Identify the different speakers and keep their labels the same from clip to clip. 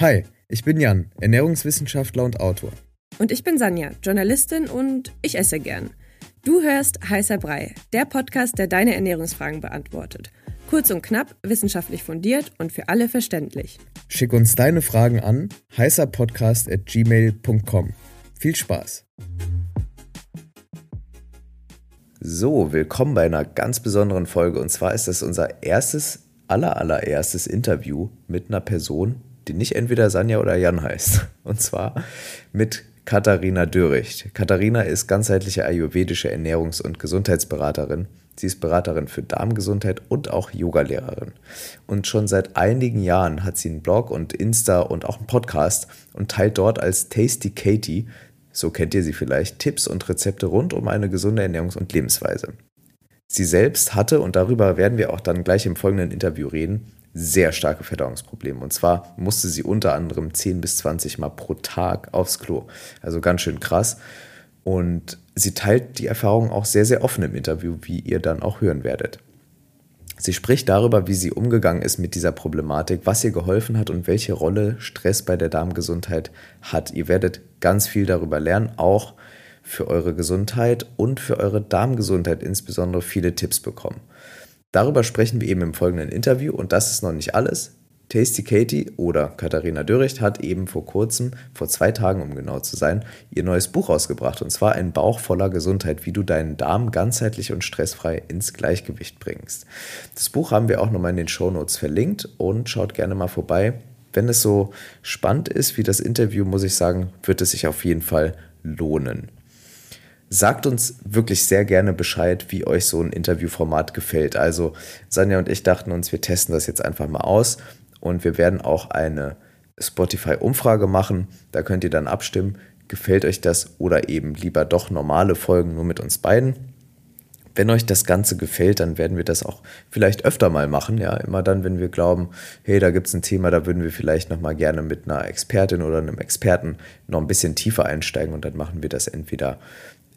Speaker 1: Hi, ich bin Jan, Ernährungswissenschaftler und Autor.
Speaker 2: Und ich bin Sanja, Journalistin und ich esse gern. Du hörst Heißer Brei, der Podcast, der deine Ernährungsfragen beantwortet. Kurz und knapp, wissenschaftlich fundiert und für alle verständlich.
Speaker 1: Schick uns deine Fragen an heißerpodcast.gmail.com. Viel Spaß! So, willkommen bei einer ganz besonderen Folge. Und zwar ist das unser erstes, aller, allererstes Interview mit einer Person, die nicht entweder Sanja oder Jan heißt. Und zwar mit Katharina Döricht. Katharina ist ganzheitliche ayurvedische Ernährungs- und Gesundheitsberaterin. Sie ist Beraterin für Darmgesundheit und auch Yogalehrerin. Und schon seit einigen Jahren hat sie einen Blog und Insta und auch einen Podcast und teilt dort als Tasty Katie, so kennt ihr sie vielleicht, Tipps und Rezepte rund um eine gesunde Ernährungs- und Lebensweise. Sie selbst hatte, und darüber werden wir auch dann gleich im folgenden Interview reden, sehr starke Verdauungsprobleme. Und zwar musste sie unter anderem 10 bis 20 Mal pro Tag aufs Klo. Also ganz schön krass. Und sie teilt die Erfahrung auch sehr, sehr offen im Interview, wie ihr dann auch hören werdet. Sie spricht darüber, wie sie umgegangen ist mit dieser Problematik, was ihr geholfen hat und welche Rolle Stress bei der Darmgesundheit hat. Ihr werdet ganz viel darüber lernen, auch für eure Gesundheit und für eure Darmgesundheit insbesondere viele Tipps bekommen. Darüber sprechen wir eben im folgenden Interview und das ist noch nicht alles. Tasty Katie oder Katharina Dörricht hat eben vor kurzem, vor zwei Tagen um genau zu sein, ihr neues Buch rausgebracht und zwar ein Bauch voller Gesundheit, wie du deinen Darm ganzheitlich und stressfrei ins Gleichgewicht bringst. Das Buch haben wir auch nochmal in den Show Notes verlinkt und schaut gerne mal vorbei. Wenn es so spannend ist wie das Interview, muss ich sagen, wird es sich auf jeden Fall lohnen. Sagt uns wirklich sehr gerne Bescheid, wie euch so ein Interviewformat gefällt. Also Sanja und ich dachten uns, wir testen das jetzt einfach mal aus und wir werden auch eine Spotify-Umfrage machen. Da könnt ihr dann abstimmen, gefällt euch das oder eben lieber doch normale Folgen nur mit uns beiden. Wenn euch das Ganze gefällt, dann werden wir das auch vielleicht öfter mal machen. Ja, immer dann, wenn wir glauben, hey, da gibt es ein Thema, da würden wir vielleicht nochmal gerne mit einer Expertin oder einem Experten noch ein bisschen tiefer einsteigen und dann machen wir das entweder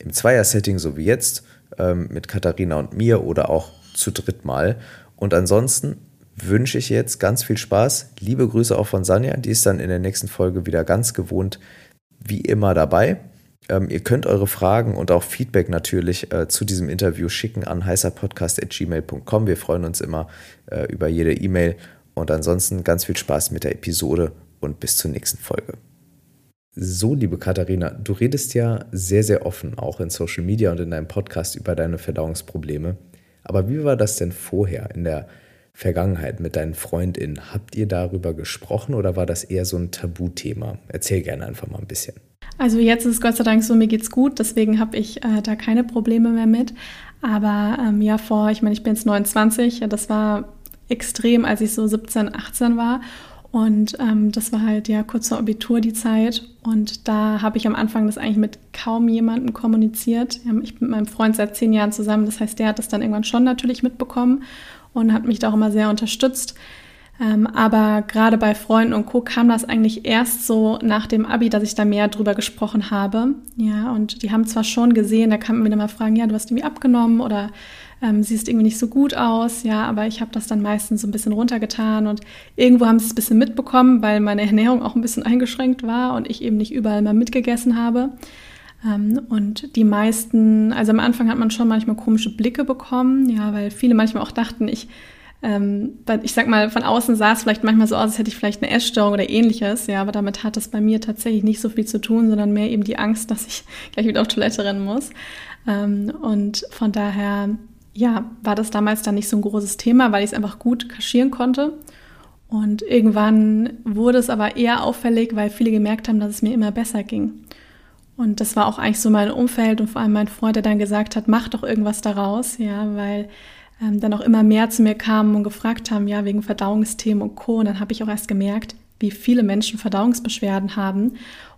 Speaker 1: im Zweier-Setting, so wie jetzt, ähm, mit Katharina und mir oder auch zu dritt mal. Und ansonsten wünsche ich jetzt ganz viel Spaß. Liebe Grüße auch von Sanja, die ist dann in der nächsten Folge wieder ganz gewohnt wie immer dabei. Ähm, ihr könnt eure Fragen und auch Feedback natürlich äh, zu diesem Interview schicken an heißerpodcast.gmail.com. Wir freuen uns immer äh, über jede E-Mail. Und ansonsten ganz viel Spaß mit der Episode und bis zur nächsten Folge. So, liebe Katharina, du redest ja sehr, sehr offen, auch in Social Media und in deinem Podcast über deine Verdauungsprobleme. Aber wie war das denn vorher in der Vergangenheit mit deinen FreundInnen? Habt ihr darüber gesprochen oder war das eher so ein Tabuthema? Erzähl gerne einfach mal ein bisschen.
Speaker 3: Also jetzt ist es Gott sei Dank so, mir geht's gut, deswegen habe ich äh, da keine Probleme mehr mit. Aber ähm, ja, vor, ich meine, ich bin jetzt 29, das war extrem, als ich so 17, 18 war. Und ähm, das war halt ja kurz vor Abitur die Zeit. Und da habe ich am Anfang das eigentlich mit kaum jemandem kommuniziert. Ich bin mit meinem Freund seit zehn Jahren zusammen. Das heißt, der hat das dann irgendwann schon natürlich mitbekommen und hat mich da auch immer sehr unterstützt. Ähm, aber gerade bei Freunden und Co. kam das eigentlich erst so nach dem Abi, dass ich da mehr drüber gesprochen habe. Ja, und die haben zwar schon gesehen, da kann man wieder mal fragen, ja, du hast irgendwie abgenommen oder ähm, siehst irgendwie nicht so gut aus, ja, aber ich habe das dann meistens so ein bisschen runtergetan und irgendwo haben sie es ein bisschen mitbekommen, weil meine Ernährung auch ein bisschen eingeschränkt war und ich eben nicht überall mal mitgegessen habe. Ähm, und die meisten, also am Anfang hat man schon manchmal komische Blicke bekommen, ja, weil viele manchmal auch dachten, ich ähm, ich sag mal, von außen sah es vielleicht manchmal so aus, als hätte ich vielleicht eine Essstörung oder ähnliches, ja, aber damit hat es bei mir tatsächlich nicht so viel zu tun, sondern mehr eben die Angst, dass ich gleich wieder auf Toilette rennen muss. Ähm, und von daher ja, war das damals dann nicht so ein großes Thema, weil ich es einfach gut kaschieren konnte. Und irgendwann wurde es aber eher auffällig, weil viele gemerkt haben, dass es mir immer besser ging. Und das war auch eigentlich so mein Umfeld und vor allem mein Freund, der dann gesagt hat, mach doch irgendwas daraus, ja, weil ähm, dann auch immer mehr zu mir kamen und gefragt haben, ja, wegen Verdauungsthemen und Co. Und dann habe ich auch erst gemerkt, wie viele Menschen Verdauungsbeschwerden haben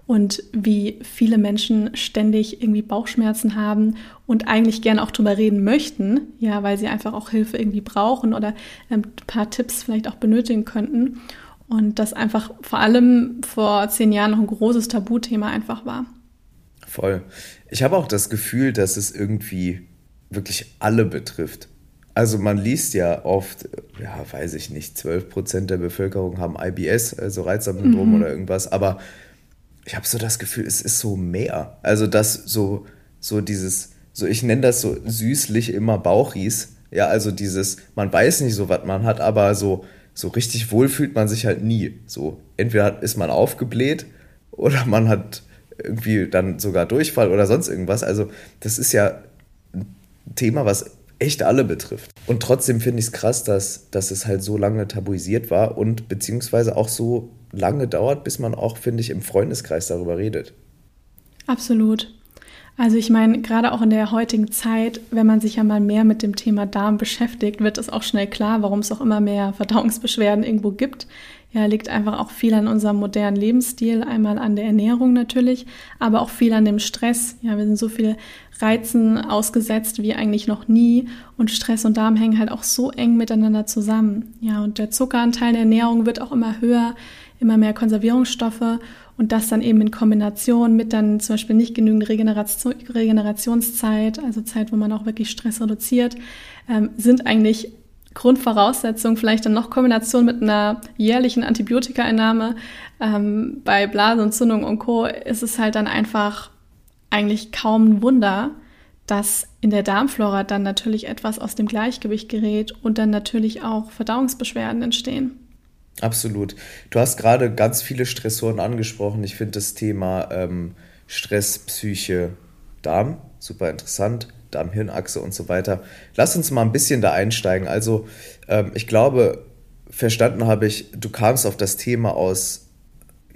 Speaker 3: und wie viele Menschen ständig irgendwie Bauchschmerzen haben und eigentlich gerne auch drüber reden möchten, ja, weil sie einfach auch Hilfe irgendwie brauchen oder ähm, ein paar Tipps vielleicht auch benötigen könnten. Und das einfach vor allem vor zehn Jahren noch ein großes Tabuthema einfach war.
Speaker 1: Voll. Ich habe auch das Gefühl, dass es irgendwie wirklich alle betrifft. Also man liest ja oft, ja, weiß ich nicht, 12 Prozent der Bevölkerung haben IBS, also Reizdarmsyndrom mhm. oder irgendwas, aber ich habe so das Gefühl, es ist so mehr. Also das so, so dieses, so ich nenne das so süßlich immer Bauchries. Ja, also dieses, man weiß nicht so, was man hat, aber so, so richtig wohl fühlt man sich halt nie. So, entweder ist man aufgebläht oder man hat irgendwie dann sogar Durchfall oder sonst irgendwas. Also, das ist ja ein Thema, was echt alle betrifft. Und trotzdem finde ich es krass, dass, dass es halt so lange tabuisiert war und beziehungsweise auch so lange dauert, bis man auch, finde ich, im Freundeskreis darüber redet.
Speaker 3: Absolut. Also ich meine, gerade auch in der heutigen Zeit, wenn man sich ja mal mehr mit dem Thema Darm beschäftigt, wird es auch schnell klar, warum es auch immer mehr Verdauungsbeschwerden irgendwo gibt. Ja, liegt einfach auch viel an unserem modernen Lebensstil, einmal an der Ernährung natürlich, aber auch viel an dem Stress. Ja, wir sind so viel Reizen ausgesetzt wie eigentlich noch nie und Stress und Darm hängen halt auch so eng miteinander zusammen. Ja, und der Zuckeranteil der Ernährung wird auch immer höher, immer mehr Konservierungsstoffe und das dann eben in Kombination mit dann zum Beispiel nicht genügend Regeneration, Regenerationszeit, also Zeit, wo man auch wirklich Stress reduziert, ähm, sind eigentlich Grundvoraussetzungen, vielleicht dann noch Kombination mit einer jährlichen Antibiotikaeinnahme. Ähm, bei Blasenentzündung und Co. ist es halt dann einfach eigentlich kaum ein Wunder, dass in der Darmflora dann natürlich etwas aus dem Gleichgewicht gerät und dann natürlich auch Verdauungsbeschwerden entstehen.
Speaker 1: Absolut. Du hast gerade ganz viele Stressoren angesprochen. Ich finde das Thema ähm, Stress, Psyche, Darm super interessant. Darm-Hirn-Achse und so weiter. Lass uns mal ein bisschen da einsteigen. Also, ähm, ich glaube, verstanden habe ich, du kamst auf das Thema aus,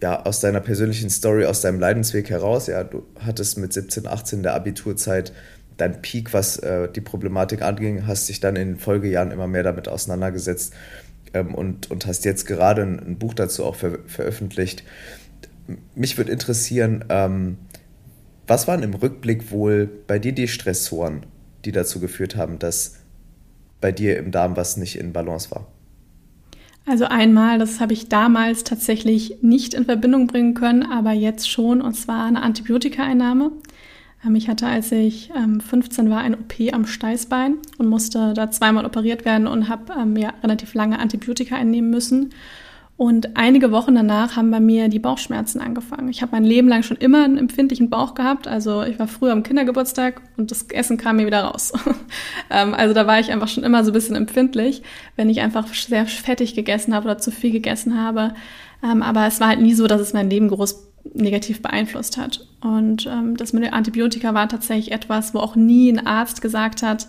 Speaker 1: ja, aus deiner persönlichen Story, aus deinem Leidensweg heraus. Ja, du hattest mit 17, 18 der Abiturzeit dein Peak, was äh, die Problematik anging, hast dich dann in den Folgejahren immer mehr damit auseinandergesetzt ähm, und, und hast jetzt gerade ein, ein Buch dazu auch ver veröffentlicht. Mich würde interessieren, ähm, was waren im Rückblick wohl bei dir die Stressoren, die dazu geführt haben, dass bei dir im Darm was nicht in Balance war?
Speaker 3: Also einmal, das habe ich damals tatsächlich nicht in Verbindung bringen können, aber jetzt schon, und zwar eine Antibiotikaeinnahme. Ähm, ich hatte, als ich 15 ähm, war, ein OP am Steißbein und musste da zweimal operiert werden und habe ähm, ja, relativ lange Antibiotika einnehmen müssen. Und einige Wochen danach haben bei mir die Bauchschmerzen angefangen. Ich habe mein Leben lang schon immer einen empfindlichen Bauch gehabt. Also ich war früher am Kindergeburtstag und das Essen kam mir wieder raus. also da war ich einfach schon immer so ein bisschen empfindlich, wenn ich einfach sehr fettig gegessen habe oder zu viel gegessen habe. aber es war halt nie so, dass es mein Leben groß negativ beeinflusst hat. Und ähm, das mit den Antibiotika war tatsächlich etwas, wo auch nie ein Arzt gesagt hat,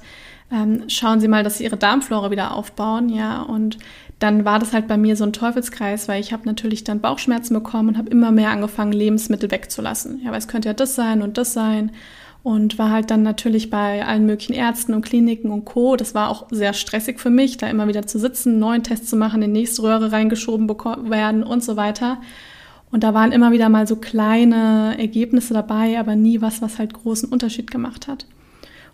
Speaker 3: ähm, schauen Sie mal, dass Sie Ihre Darmflora wieder aufbauen, ja. Und dann war das halt bei mir so ein Teufelskreis, weil ich habe natürlich dann Bauchschmerzen bekommen und habe immer mehr angefangen, Lebensmittel wegzulassen. Ja, weil es könnte ja das sein und das sein. Und war halt dann natürlich bei allen möglichen Ärzten und Kliniken und Co. Das war auch sehr stressig für mich, da immer wieder zu sitzen, neuen Test zu machen, in die nächste Röhre reingeschoben werden und so weiter. Und da waren immer wieder mal so kleine Ergebnisse dabei, aber nie was, was halt großen Unterschied gemacht hat.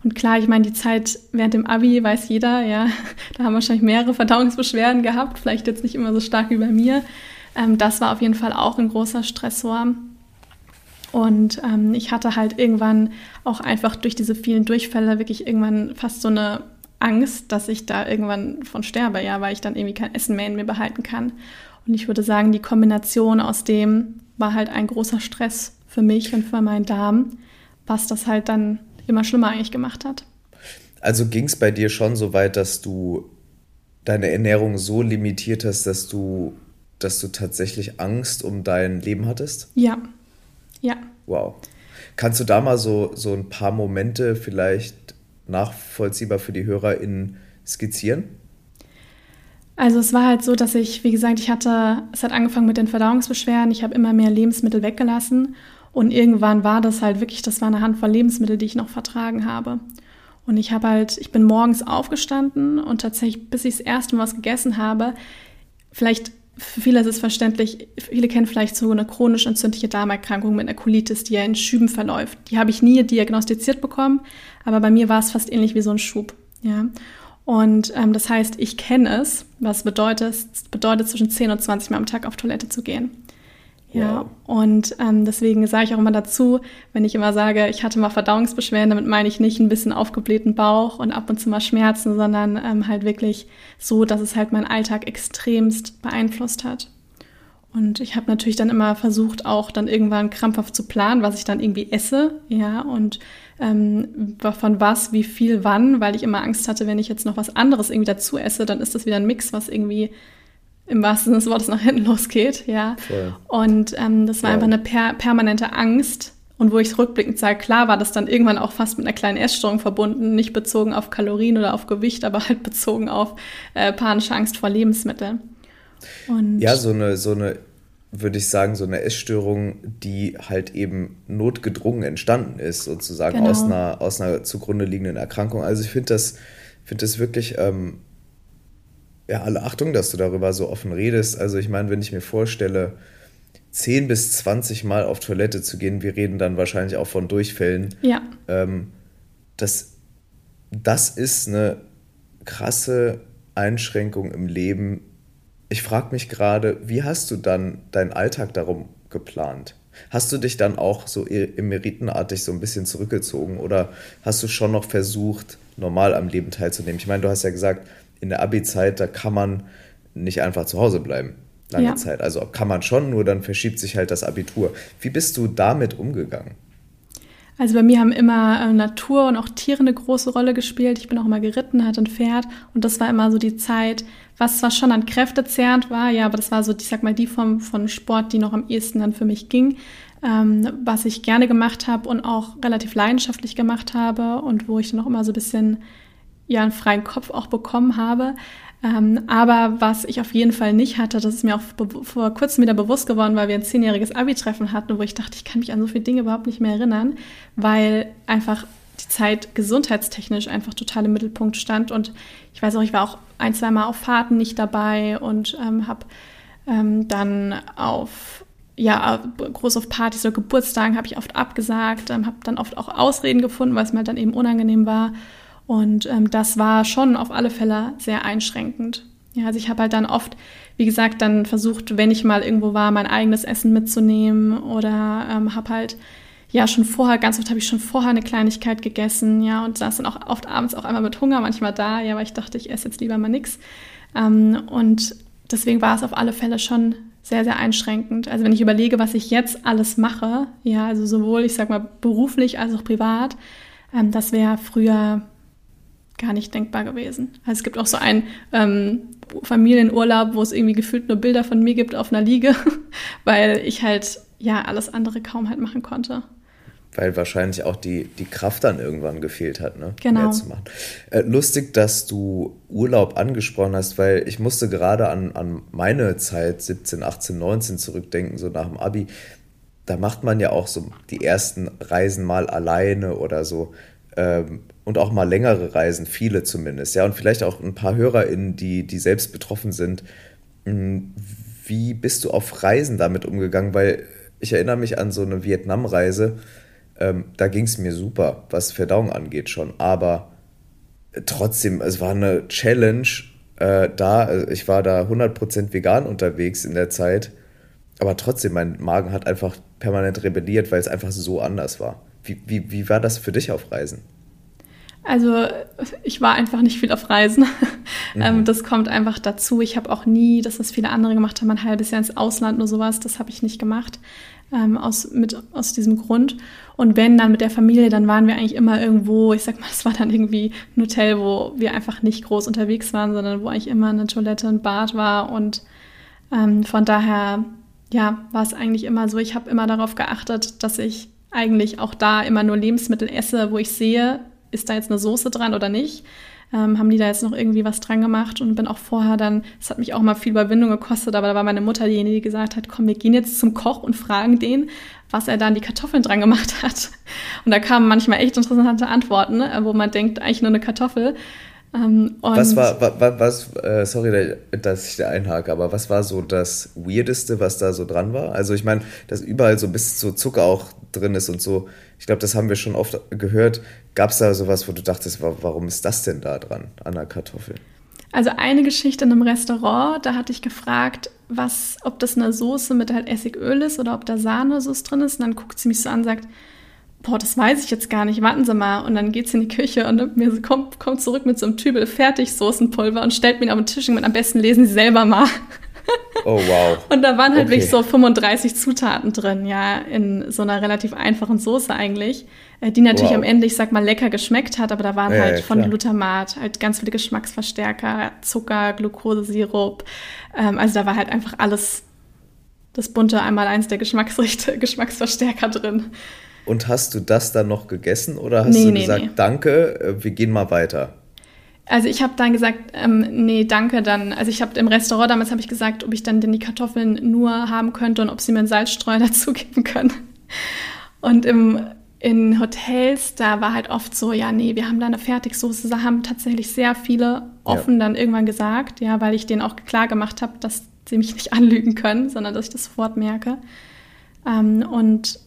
Speaker 3: Und klar, ich meine, die Zeit während dem Abi weiß jeder, ja, da haben wahrscheinlich mehrere Verdauungsbeschwerden gehabt, vielleicht jetzt nicht immer so stark wie bei mir. Ähm, das war auf jeden Fall auch ein großer Stressor. Und ähm, ich hatte halt irgendwann auch einfach durch diese vielen Durchfälle wirklich irgendwann fast so eine Angst, dass ich da irgendwann von sterbe, ja, weil ich dann irgendwie kein Essen mehr in mir behalten kann. Und ich würde sagen, die Kombination aus dem war halt ein großer Stress für mich und für meinen Darm, was das halt dann immer schlimmer eigentlich gemacht hat.
Speaker 1: Also ging es bei dir schon so weit, dass du deine Ernährung so limitiert hast, dass du, dass du tatsächlich Angst um dein Leben hattest?
Speaker 3: Ja. Ja.
Speaker 1: Wow. Kannst du da mal so, so ein paar Momente vielleicht nachvollziehbar für die HörerInnen skizzieren?
Speaker 3: Also es war halt so, dass ich, wie gesagt, ich hatte, es hat angefangen mit den Verdauungsbeschwerden, ich habe immer mehr Lebensmittel weggelassen und irgendwann war das halt wirklich, das war eine Handvoll Lebensmittel, die ich noch vertragen habe. Und ich habe halt, ich bin morgens aufgestanden und tatsächlich, bis ich das erste Mal was gegessen habe, vielleicht für viele ist es verständlich, viele kennen vielleicht so eine chronisch entzündliche Darmerkrankung mit einer Colitis, die ja in Schüben verläuft. Die habe ich nie diagnostiziert bekommen, aber bei mir war es fast ähnlich wie so ein Schub. Ja. Und ähm, das heißt, ich kenne es, was bedeutet, bedeutet zwischen 10 und 20 Mal am Tag auf Toilette zu gehen. Ja, und ähm, deswegen sage ich auch immer dazu, wenn ich immer sage, ich hatte mal Verdauungsbeschwerden, damit meine ich nicht ein bisschen aufgeblähten Bauch und ab und zu mal Schmerzen, sondern ähm, halt wirklich so, dass es halt meinen Alltag extremst beeinflusst hat. Und ich habe natürlich dann immer versucht, auch dann irgendwann krampfhaft zu planen, was ich dann irgendwie esse, ja, und ähm, von was, wie viel, wann, weil ich immer Angst hatte, wenn ich jetzt noch was anderes irgendwie dazu esse, dann ist das wieder ein Mix, was irgendwie im wahrsten Sinne des Wortes nach hinten losgeht, ja. Voll. Und ähm, das war Voll. einfach eine per permanente Angst. Und wo ich rückblickend sage, klar war das dann irgendwann auch fast mit einer kleinen Essstörung verbunden, nicht bezogen auf Kalorien oder auf Gewicht, aber halt bezogen auf äh, panische Angst vor Lebensmitteln.
Speaker 1: Und ja, so eine, so eine, würde ich sagen, so eine Essstörung, die halt eben notgedrungen entstanden ist, sozusagen genau. aus, einer, aus einer zugrunde liegenden Erkrankung. Also ich finde das, finde das wirklich ähm, ja, alle Achtung, dass du darüber so offen redest. Also ich meine, wenn ich mir vorstelle, 10 bis 20 Mal auf Toilette zu gehen, wir reden dann wahrscheinlich auch von Durchfällen. Ja. Ähm, das, das ist eine krasse Einschränkung im Leben. Ich frage mich gerade, wie hast du dann deinen Alltag darum geplant? Hast du dich dann auch so emeritenartig so ein bisschen zurückgezogen oder hast du schon noch versucht, normal am Leben teilzunehmen? Ich meine, du hast ja gesagt, in der Abi-Zeit, da kann man nicht einfach zu Hause bleiben. Lange ja. Zeit. Also kann man schon, nur dann verschiebt sich halt das Abitur. Wie bist du damit umgegangen?
Speaker 3: Also bei mir haben immer äh, Natur und auch Tiere eine große Rolle gespielt. Ich bin auch immer geritten, hatte ein Pferd und das war immer so die Zeit, was zwar schon an Kräfte zehrend war, ja, aber das war so, ich sag mal, die Form von Sport, die noch am ehesten dann für mich ging, ähm, was ich gerne gemacht habe und auch relativ leidenschaftlich gemacht habe und wo ich dann auch immer so ein bisschen ja einen freien Kopf auch bekommen habe. Ähm, aber was ich auf jeden Fall nicht hatte, das ist mir auch vor kurzem wieder bewusst geworden, weil wir ein zehnjähriges Abi-Treffen hatten, wo ich dachte, ich kann mich an so viele Dinge überhaupt nicht mehr erinnern, weil einfach die Zeit gesundheitstechnisch einfach total im Mittelpunkt stand. Und ich weiß auch, ich war auch ein, zwei Mal auf Fahrten nicht dabei und ähm, habe ähm, dann auf ja, groß auf Partys oder Geburtstagen habe ich oft abgesagt, ähm, habe dann oft auch Ausreden gefunden, weil es mir dann eben unangenehm war. Und ähm, das war schon auf alle Fälle sehr einschränkend. Ja, also ich habe halt dann oft, wie gesagt, dann versucht, wenn ich mal irgendwo war, mein eigenes Essen mitzunehmen oder ähm, habe halt ja schon vorher, ganz oft habe ich schon vorher eine Kleinigkeit gegessen, ja, und saß dann auch oft abends auch einmal mit Hunger manchmal da, ja, weil ich dachte, ich esse jetzt lieber mal nichts. Ähm, und deswegen war es auf alle Fälle schon sehr, sehr einschränkend. Also wenn ich überlege, was ich jetzt alles mache, ja, also sowohl, ich sag mal, beruflich als auch privat, ähm, das wäre früher gar nicht denkbar gewesen. Also es gibt auch so einen ähm, Familienurlaub, wo es irgendwie gefühlt nur Bilder von mir gibt auf einer Liege, weil ich halt ja alles andere kaum halt machen konnte.
Speaker 1: Weil wahrscheinlich auch die, die Kraft dann irgendwann gefehlt hat, ne? Genau. Mehr zu machen. Äh, lustig, dass du Urlaub angesprochen hast, weil ich musste gerade an, an meine Zeit 17, 18, 19 zurückdenken, so nach dem Abi. Da macht man ja auch so die ersten Reisen mal alleine oder so. Ähm, und auch mal längere Reisen, viele zumindest, ja, und vielleicht auch ein paar HörerInnen, die, die selbst betroffen sind. Hm, wie bist du auf Reisen damit umgegangen? Weil ich erinnere mich an so eine Vietnam-Reise, ähm, da ging es mir super, was Verdauung angeht schon, aber trotzdem, es war eine Challenge äh, da, ich war da 100% vegan unterwegs in der Zeit, aber trotzdem, mein Magen hat einfach permanent rebelliert, weil es einfach so anders war. Wie, wie, wie war das für dich auf Reisen?
Speaker 3: Also ich war einfach nicht viel auf Reisen. Mhm. Ähm, das kommt einfach dazu. Ich habe auch nie, dass das viele andere gemacht haben, ein halbes Jahr ins Ausland oder sowas. Das habe ich nicht gemacht. Ähm, aus, mit, aus diesem Grund. Und wenn dann mit der Familie, dann waren wir eigentlich immer irgendwo, ich sag mal, es war dann irgendwie ein Hotel, wo wir einfach nicht groß unterwegs waren, sondern wo eigentlich immer eine Toilette, ein Bad war. Und ähm, von daher, ja, war es eigentlich immer so, ich habe immer darauf geachtet, dass ich eigentlich auch da immer nur Lebensmittel esse, wo ich sehe, ist da jetzt eine Soße dran oder nicht? Ähm, haben die da jetzt noch irgendwie was dran gemacht und bin auch vorher dann, es hat mich auch mal viel Überwindung gekostet, aber da war meine Mutter diejenige, die gesagt hat, komm, wir gehen jetzt zum Koch und fragen den, was er da an die Kartoffeln dran gemacht hat. Und da kamen manchmal echt interessante Antworten, ne, wo man denkt, eigentlich nur eine Kartoffel.
Speaker 1: Ähm, was war, was, was äh, sorry, dass ich da einhake, aber was war so das Weirdeste, was da so dran war? Also ich meine, dass überall so ein bisschen so Zucker auch drin ist und so. Ich glaube, das haben wir schon oft gehört. Gab es da sowas, wo du dachtest, warum ist das denn da dran, an der Kartoffel?
Speaker 3: Also eine Geschichte in einem Restaurant, da hatte ich gefragt, was, ob das eine Soße mit halt Essigöl ist oder ob da Sahnesoße drin ist. Und dann guckt sie mich so an und sagt, boah, das weiß ich jetzt gar nicht, warten Sie mal. Und dann geht sie in die Küche und mir kommt, kommt zurück mit so einem Tübel Fertigsoßenpulver und stellt mir auf den Tisch und am besten lesen Sie selber mal.
Speaker 1: Oh, wow.
Speaker 3: Und da waren halt okay. wirklich so 35 Zutaten drin, ja, in so einer relativ einfachen Soße eigentlich, äh, die natürlich wow. am Ende, ich sag mal, lecker geschmeckt hat, aber da waren ja, halt von Glutamat halt ganz viele Geschmacksverstärker, Zucker, Glukosesirup. Ähm, also da war halt einfach alles das bunte einmal eins der Geschmacksrichte, Geschmacksverstärker drin.
Speaker 1: Und hast du das dann noch gegessen oder hast nee, du nee, gesagt, nee. danke, äh, wir gehen mal weiter?
Speaker 3: Also ich habe dann gesagt, ähm, nee, danke dann. Also ich habe im Restaurant damals habe ich gesagt, ob ich dann denn die Kartoffeln nur haben könnte und ob sie mir einen Salzstreuer dazugeben können. Und im, in Hotels, da war halt oft so, ja, nee, wir haben da eine Fertigsoße. Da haben tatsächlich sehr viele offen ja. dann irgendwann gesagt, ja, weil ich denen auch klar gemacht habe, dass sie mich nicht anlügen können, sondern dass ich das sofort merke. Ähm, und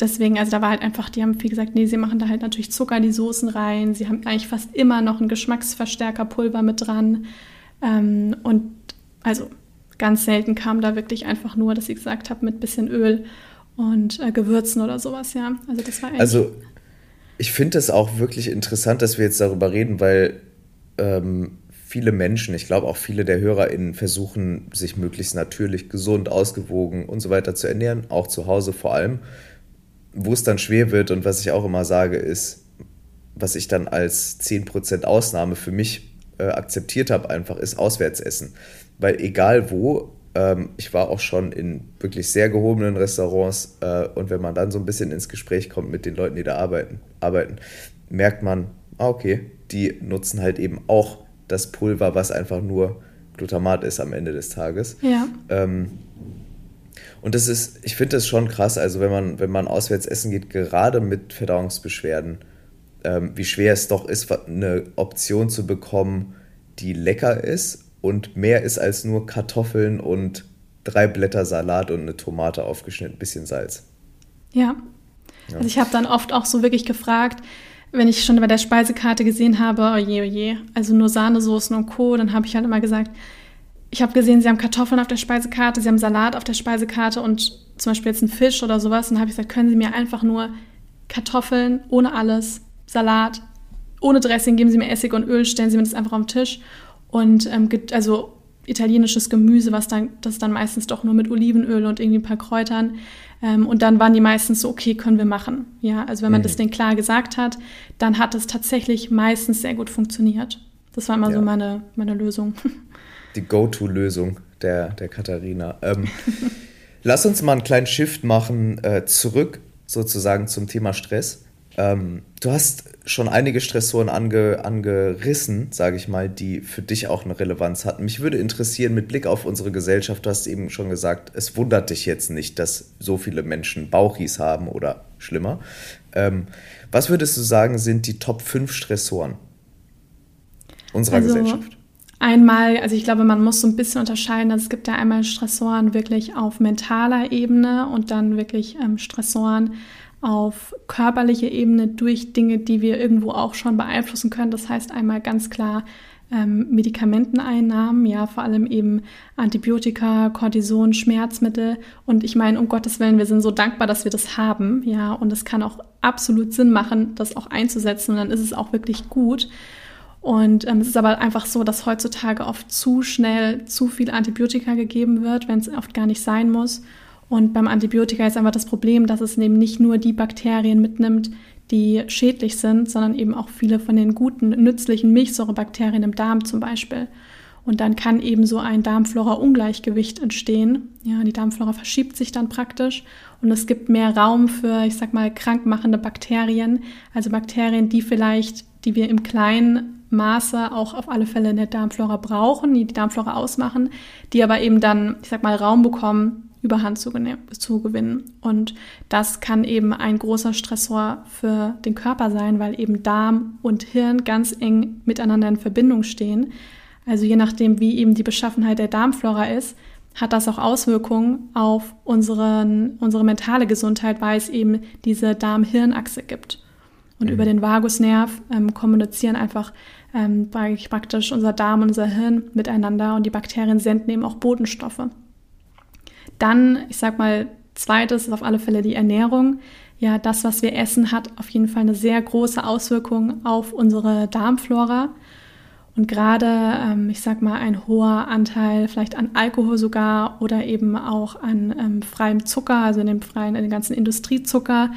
Speaker 3: deswegen, also da war halt einfach, die haben viel gesagt, nee, sie machen da halt natürlich Zucker in die Soßen rein. Sie haben eigentlich fast immer noch ein Geschmacksverstärkerpulver mit dran. Ähm, und also ganz selten kam da wirklich einfach nur, dass ich gesagt habe, mit bisschen Öl und äh, Gewürzen oder sowas, ja. Also das war
Speaker 1: Also ich finde es auch wirklich interessant, dass wir jetzt darüber reden, weil ähm, viele Menschen, ich glaube auch viele der HörerInnen versuchen, sich möglichst natürlich, gesund, ausgewogen und so weiter zu ernähren, auch zu Hause vor allem wo es dann schwer wird und was ich auch immer sage, ist, was ich dann als 10% Ausnahme für mich äh, akzeptiert habe, einfach ist Auswärtsessen. Weil egal wo, ähm, ich war auch schon in wirklich sehr gehobenen Restaurants äh, und wenn man dann so ein bisschen ins Gespräch kommt mit den Leuten, die da arbeiten, arbeiten merkt man, ah, okay, die nutzen halt eben auch das Pulver, was einfach nur Glutamat ist am Ende des Tages.
Speaker 3: Ja.
Speaker 1: Ähm, und das ist, ich finde das schon krass, also wenn man, wenn man auswärts essen geht, gerade mit Verdauungsbeschwerden, ähm, wie schwer es doch ist, eine Option zu bekommen, die lecker ist und mehr ist als nur Kartoffeln und drei Blätter Salat und eine Tomate aufgeschnitten, bisschen Salz.
Speaker 3: Ja. ja. Also ich habe dann oft auch so wirklich gefragt, wenn ich schon bei der Speisekarte gesehen habe, oh je, oh also nur Sahnesoßen und Co., dann habe ich halt immer gesagt, ich habe gesehen, sie haben Kartoffeln auf der Speisekarte, sie haben Salat auf der Speisekarte und zum Beispiel jetzt einen Fisch oder sowas. Und dann habe ich gesagt, können Sie mir einfach nur Kartoffeln ohne alles, Salat, ohne Dressing, geben Sie mir Essig und Öl, stellen Sie mir das einfach auf den Tisch. Und ähm, also italienisches Gemüse, was dann, das dann meistens doch nur mit Olivenöl und irgendwie ein paar Kräutern. Ähm, und dann waren die meistens so, okay, können wir machen. Ja, also wenn man mhm. das denen klar gesagt hat, dann hat es tatsächlich meistens sehr gut funktioniert. Das war immer ja. so meine, meine Lösung.
Speaker 1: die Go-To-Lösung der, der Katharina. Ähm, lass uns mal einen kleinen Shift machen, äh, zurück sozusagen zum Thema Stress. Ähm, du hast schon einige Stressoren ange, angerissen, sage ich mal, die für dich auch eine Relevanz hatten. Mich würde interessieren, mit Blick auf unsere Gesellschaft, du hast eben schon gesagt, es wundert dich jetzt nicht, dass so viele Menschen Bauchis haben oder schlimmer. Ähm, was würdest du sagen, sind die Top 5 Stressoren unserer also, Gesellschaft?
Speaker 3: Einmal, also ich glaube, man muss so ein bisschen unterscheiden. Also es gibt ja einmal Stressoren wirklich auf mentaler Ebene und dann wirklich ähm, Stressoren auf körperlicher Ebene durch Dinge, die wir irgendwo auch schon beeinflussen können. Das heißt einmal ganz klar ähm, Medikamenteneinnahmen, ja, vor allem eben Antibiotika, Cortison, Schmerzmittel. Und ich meine, um Gottes Willen, wir sind so dankbar, dass wir das haben, ja, und es kann auch absolut Sinn machen, das auch einzusetzen. Und dann ist es auch wirklich gut. Und ähm, es ist aber einfach so, dass heutzutage oft zu schnell zu viel Antibiotika gegeben wird, wenn es oft gar nicht sein muss. Und beim Antibiotika ist einfach das Problem, dass es eben nicht nur die Bakterien mitnimmt, die schädlich sind, sondern eben auch viele von den guten, nützlichen Milchsäurebakterien im Darm zum Beispiel. Und dann kann eben so ein Darmflora-Ungleichgewicht entstehen. Ja, die Darmflora verschiebt sich dann praktisch und es gibt mehr Raum für, ich sag mal, krankmachende Bakterien, also Bakterien, die vielleicht, die wir im Kleinen Maße auch auf alle Fälle in der Darmflora brauchen, die die Darmflora ausmachen, die aber eben dann, ich sag mal, Raum bekommen, Überhand zu, zu gewinnen. Und das kann eben ein großer Stressor für den Körper sein, weil eben Darm und Hirn ganz eng miteinander in Verbindung stehen. Also je nachdem, wie eben die Beschaffenheit der Darmflora ist, hat das auch Auswirkungen auf unseren, unsere mentale Gesundheit, weil es eben diese Darm-Hirn-Achse gibt. Und mhm. über den Vagusnerv ähm, kommunizieren einfach ähm, praktisch unser Darm und unser Hirn miteinander und die Bakterien senden eben auch Botenstoffe. Dann, ich sag mal, zweites ist auf alle Fälle die Ernährung. Ja, das, was wir essen, hat auf jeden Fall eine sehr große Auswirkung auf unsere Darmflora. Und gerade, ähm, ich sag mal, ein hoher Anteil vielleicht an Alkohol sogar oder eben auch an ähm, freiem Zucker, also in dem freien, in den ganzen Industriezucker,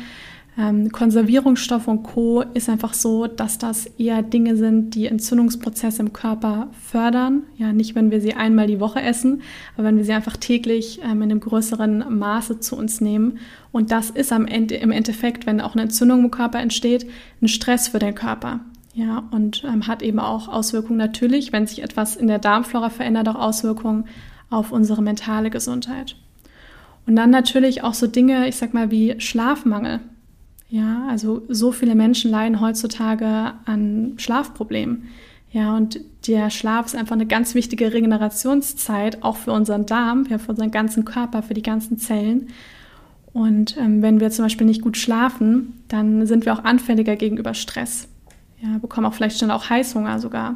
Speaker 3: ähm, Konservierungsstoff und Co. ist einfach so, dass das eher Dinge sind, die Entzündungsprozesse im Körper fördern. Ja, nicht, wenn wir sie einmal die Woche essen, aber wenn wir sie einfach täglich ähm, in einem größeren Maße zu uns nehmen. Und das ist am Ende, im Endeffekt, wenn auch eine Entzündung im Körper entsteht, ein Stress für den Körper. Ja, und ähm, hat eben auch Auswirkungen natürlich, wenn sich etwas in der Darmflora verändert, auch Auswirkungen auf unsere mentale Gesundheit. Und dann natürlich auch so Dinge, ich sag mal, wie Schlafmangel. Ja, also so viele Menschen leiden heutzutage an Schlafproblemen. Ja, und der Schlaf ist einfach eine ganz wichtige Regenerationszeit, auch für unseren Darm, für unseren ganzen Körper, für die ganzen Zellen. Und ähm, wenn wir zum Beispiel nicht gut schlafen, dann sind wir auch anfälliger gegenüber Stress. Ja, bekommen auch vielleicht schon auch Heißhunger sogar.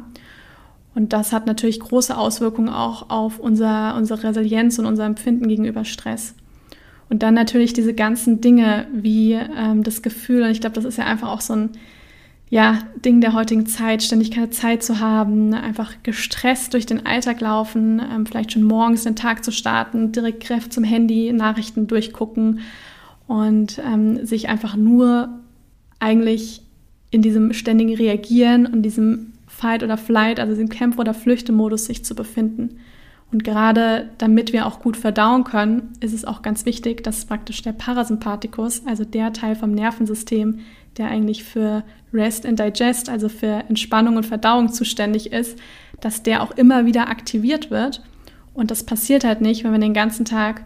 Speaker 3: Und das hat natürlich große Auswirkungen auch auf unser, unsere Resilienz und unser Empfinden gegenüber Stress. Und dann natürlich diese ganzen Dinge wie ähm, das Gefühl, und ich glaube, das ist ja einfach auch so ein ja, Ding der heutigen Zeit, ständig keine Zeit zu haben, einfach gestresst durch den Alltag laufen, ähm, vielleicht schon morgens den Tag zu starten, direkt Kräfte zum Handy, Nachrichten durchgucken und ähm, sich einfach nur eigentlich in diesem ständigen Reagieren und diesem Fight oder Flight, also diesem Kämpf- oder Flüchtemodus sich zu befinden. Und gerade damit wir auch gut verdauen können, ist es auch ganz wichtig, dass praktisch der Parasympathikus, also der Teil vom Nervensystem, der eigentlich für Rest and Digest, also für Entspannung und Verdauung zuständig ist, dass der auch immer wieder aktiviert wird. Und das passiert halt nicht, wenn wir den ganzen Tag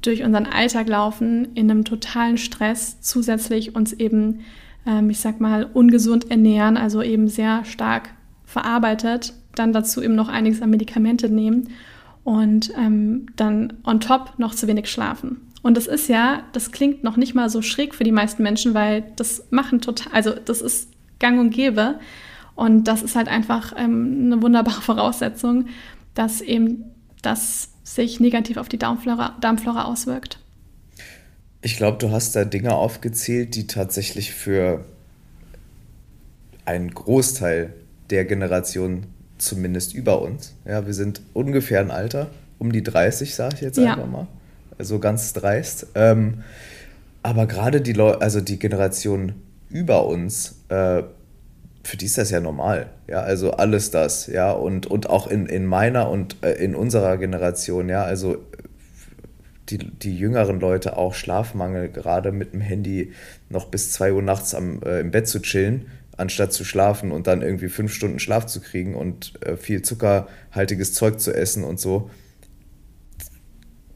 Speaker 3: durch unseren Alltag laufen, in einem totalen Stress, zusätzlich uns eben, ähm, ich sag mal, ungesund ernähren, also eben sehr stark verarbeitet, dann dazu eben noch einiges an Medikamente nehmen und ähm, dann on top noch zu wenig schlafen. Und das ist ja, das klingt noch nicht mal so schräg für die meisten Menschen, weil das machen total, also das ist gang und gäbe. Und das ist halt einfach ähm, eine wunderbare Voraussetzung, dass eben das sich negativ auf die Darmflora, Darmflora auswirkt.
Speaker 1: Ich glaube, du hast da Dinge aufgezählt, die tatsächlich für einen Großteil der Generation zumindest über uns. Ja, wir sind ungefähr ein Alter, um die 30, sage ich jetzt ja. einfach mal. Also ganz dreist. Ähm, aber gerade die Leute, also die Generation über uns, äh, für die ist das ja normal. Ja, also alles das, ja, und, und auch in, in meiner und äh, in unserer Generation, ja, also die, die jüngeren Leute auch Schlafmangel, gerade mit dem Handy noch bis 2 Uhr nachts am, äh, im Bett zu chillen, anstatt zu schlafen und dann irgendwie fünf Stunden Schlaf zu kriegen und äh, viel zuckerhaltiges Zeug zu essen und so.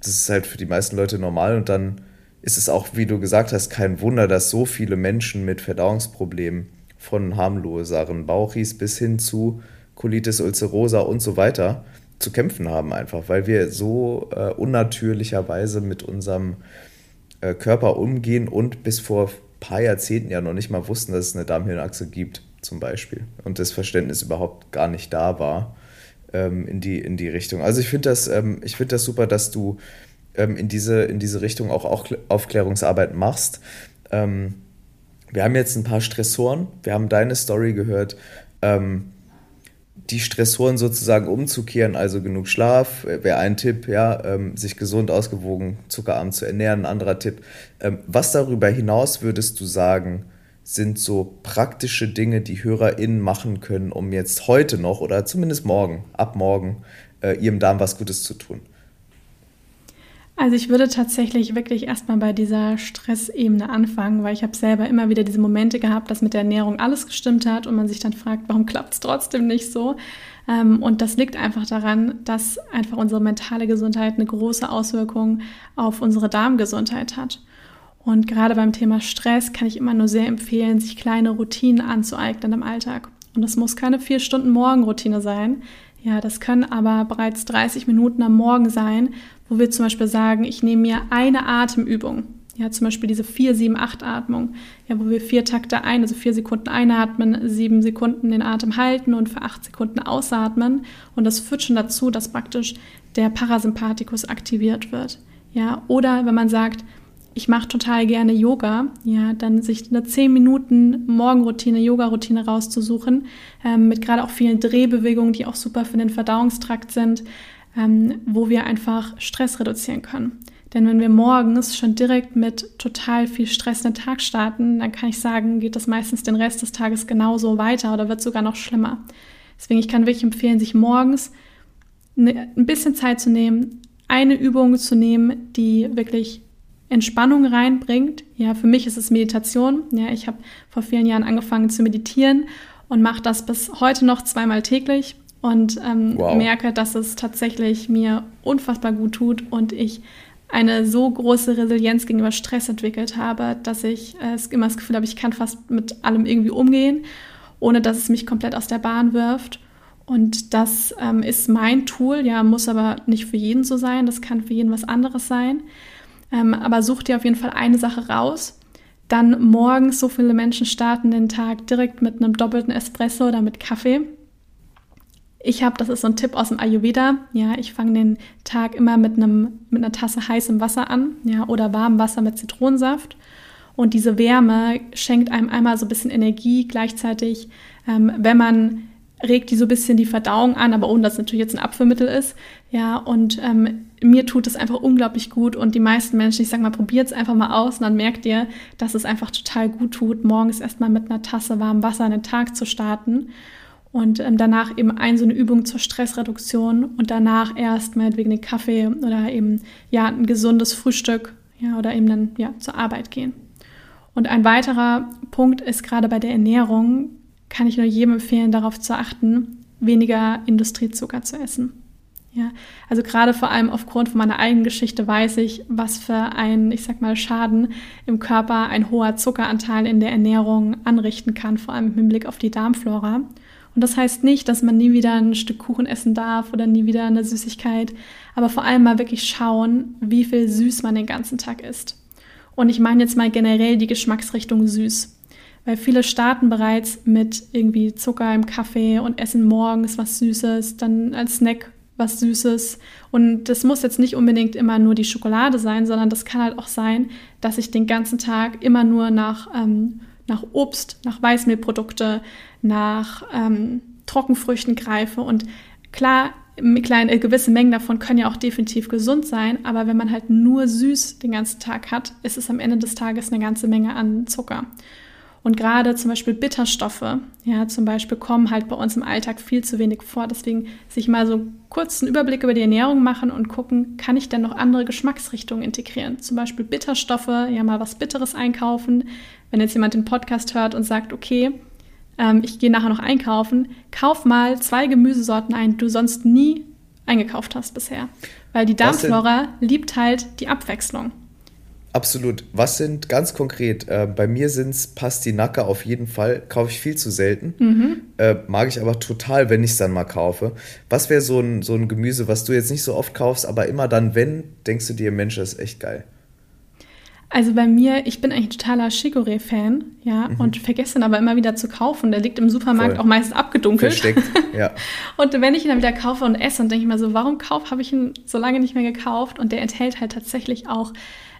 Speaker 1: Das ist halt für die meisten Leute normal und dann ist es auch, wie du gesagt hast, kein Wunder, dass so viele Menschen mit Verdauungsproblemen von harmloseren Bauchis bis hin zu Colitis ulcerosa und so weiter zu kämpfen haben, einfach, weil wir so äh, unnatürlicherweise mit unserem äh, Körper umgehen und bis vor paar Jahrzehnten ja noch nicht mal wussten, dass es eine Darmhirnachse gibt, zum Beispiel. Und das Verständnis überhaupt gar nicht da war ähm, in, die, in die Richtung. Also ich finde das, ähm, find das super, dass du ähm, in, diese, in diese Richtung auch, auch Aufklärungsarbeit machst. Ähm, wir haben jetzt ein paar Stressoren, wir haben deine Story gehört. Ähm, die Stressoren sozusagen umzukehren, also genug Schlaf, wäre ein Tipp, ja, ähm, sich gesund, ausgewogen, zuckerarm zu ernähren, ein anderer Tipp. Ähm, was darüber hinaus würdest du sagen, sind so praktische Dinge, die HörerInnen machen können, um jetzt heute noch oder zumindest morgen, ab morgen, äh, ihrem Darm was Gutes zu tun?
Speaker 3: Also ich würde tatsächlich wirklich erstmal bei dieser Stressebene anfangen, weil ich habe selber immer wieder diese Momente gehabt, dass mit der Ernährung alles gestimmt hat und man sich dann fragt, warum klappt es trotzdem nicht so? Ähm, und das liegt einfach daran, dass einfach unsere mentale Gesundheit eine große Auswirkung auf unsere Darmgesundheit hat. Und gerade beim Thema Stress kann ich immer nur sehr empfehlen, sich kleine Routinen anzueignen im Alltag. Und das muss keine vier Stunden Morgenroutine sein. Ja, das können aber bereits 30 Minuten am Morgen sein, wo wir zum Beispiel sagen, ich nehme mir eine Atemübung. Ja, zum Beispiel diese 4, 7, 8 Atmung, ja, wo wir vier Takte ein, also vier Sekunden einatmen, sieben Sekunden den Atem halten und für acht Sekunden ausatmen. Und das führt schon dazu, dass praktisch der Parasympathikus aktiviert wird. Ja, oder wenn man sagt, ich mache total gerne Yoga, ja, dann sich eine 10 Minuten Morgenroutine, Yoga-Routine rauszusuchen, ähm, mit gerade auch vielen Drehbewegungen, die auch super für den Verdauungstrakt sind, ähm, wo wir einfach Stress reduzieren können. Denn wenn wir morgens schon direkt mit total viel Stress den Tag starten, dann kann ich sagen, geht das meistens den Rest des Tages genauso weiter oder wird sogar noch schlimmer. Deswegen, ich kann wirklich empfehlen, sich morgens ne, ein bisschen Zeit zu nehmen, eine Übung zu nehmen, die wirklich Entspannung reinbringt. Ja, für mich ist es Meditation. Ja, ich habe vor vielen Jahren angefangen zu meditieren und mache das bis heute noch zweimal täglich und ähm, wow. merke, dass es tatsächlich mir unfassbar gut tut und ich eine so große Resilienz gegenüber Stress entwickelt habe, dass ich äh, immer das Gefühl habe, ich kann fast mit allem irgendwie umgehen, ohne dass es mich komplett aus der Bahn wirft. Und das ähm, ist mein Tool, ja, muss aber nicht für jeden so sein, das kann für jeden was anderes sein. Ähm, aber such dir auf jeden Fall eine Sache raus. Dann morgens, so viele Menschen starten den Tag direkt mit einem doppelten Espresso oder mit Kaffee. Ich habe, das ist so ein Tipp aus dem Ayurveda, ja, ich fange den Tag immer mit, einem, mit einer Tasse heißem Wasser an, ja, oder warmem Wasser mit Zitronensaft. Und diese Wärme schenkt einem einmal so ein bisschen Energie. Gleichzeitig, ähm, wenn man regt die so ein bisschen die Verdauung an, aber ohne dass es natürlich jetzt ein Abführmittel ist. Ja, und ähm, mir tut es einfach unglaublich gut und die meisten Menschen, ich sag mal, probiert es einfach mal aus und dann merkt ihr, dass es einfach total gut tut, morgens erstmal mit einer Tasse warmem Wasser in den Tag zu starten und ähm, danach eben ein so eine Übung zur Stressreduktion und danach erst meinetwegen den Kaffee oder eben ja ein gesundes Frühstück ja oder eben dann ja zur Arbeit gehen. Und ein weiterer Punkt ist gerade bei der Ernährung, kann ich nur jedem empfehlen, darauf zu achten, weniger Industriezucker zu essen. Ja, also gerade vor allem aufgrund von meiner eigenen Geschichte weiß ich, was für ein, ich sag mal, Schaden im Körper ein hoher Zuckeranteil in der Ernährung anrichten kann, vor allem im Hinblick auf die Darmflora. Und das heißt nicht, dass man nie wieder ein Stück Kuchen essen darf oder nie wieder eine Süßigkeit, aber vor allem mal wirklich schauen, wie viel süß man den ganzen Tag isst. Und ich meine jetzt mal generell die Geschmacksrichtung süß. Weil viele starten bereits mit irgendwie Zucker im Kaffee und essen morgens was Süßes, dann als Snack was Süßes. Und das muss jetzt nicht unbedingt immer nur die Schokolade sein, sondern das kann halt auch sein, dass ich den ganzen Tag immer nur nach, ähm, nach Obst, nach Weißmehlprodukte, nach ähm, Trockenfrüchten greife. Und klar, kleine, gewisse Mengen davon können ja auch definitiv gesund sein, aber wenn man halt nur süß den ganzen Tag hat, ist es am Ende des Tages eine ganze Menge an Zucker. Und gerade zum Beispiel Bitterstoffe, ja, zum Beispiel kommen halt bei uns im Alltag viel zu wenig vor. Deswegen sich mal so kurz einen Überblick über die Ernährung machen und gucken, kann ich denn noch andere Geschmacksrichtungen integrieren? Zum Beispiel Bitterstoffe, ja, mal was Bitteres einkaufen. Wenn jetzt jemand den Podcast hört und sagt, okay, ähm, ich gehe nachher noch einkaufen, kauf mal zwei Gemüsesorten ein, die du sonst nie eingekauft hast bisher. Weil die Darmflora liebt halt die Abwechslung.
Speaker 1: Absolut. Was sind ganz konkret? Äh, bei mir sind es Pastinake auf jeden Fall. Kaufe ich viel zu selten. Mhm. Äh, mag ich aber total, wenn ich es dann mal kaufe. Was wäre so ein, so ein Gemüse, was du jetzt nicht so oft kaufst, aber immer dann, wenn, denkst du dir, Mensch, das ist echt geil?
Speaker 3: Also bei mir, ich bin eigentlich ein totaler Chicorée-Fan, ja, mhm. und vergesse ihn aber immer wieder zu kaufen. Der liegt im Supermarkt Voll. auch meistens abgedunkelt. Versteckt, ja. und wenn ich ihn dann wieder kaufe und esse, dann denke ich mir so, warum kauf, habe ich ihn so lange nicht mehr gekauft? Und der enthält halt tatsächlich auch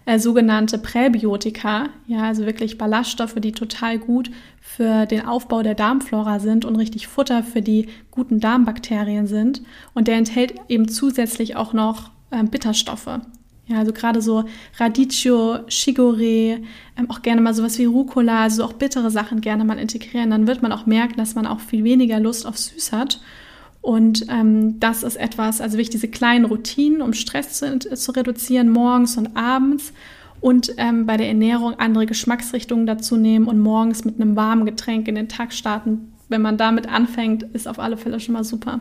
Speaker 3: äh, sogenannte Präbiotika, ja, also wirklich Ballaststoffe, die total gut für den Aufbau der Darmflora sind und richtig Futter für die guten Darmbakterien sind. Und der enthält eben zusätzlich auch noch ähm, Bitterstoffe. Ja, also gerade so Radicchio, Chicorée, ähm, auch gerne mal sowas wie Rucola, also auch bittere Sachen gerne mal integrieren. Dann wird man auch merken, dass man auch viel weniger Lust auf Süß hat und ähm, das ist etwas, also wirklich diese kleinen Routinen, um Stress zu, zu reduzieren, morgens und abends. Und ähm, bei der Ernährung andere Geschmacksrichtungen dazu nehmen und morgens mit einem warmen Getränk in den Tag starten. Wenn man damit anfängt, ist auf alle Fälle schon mal super.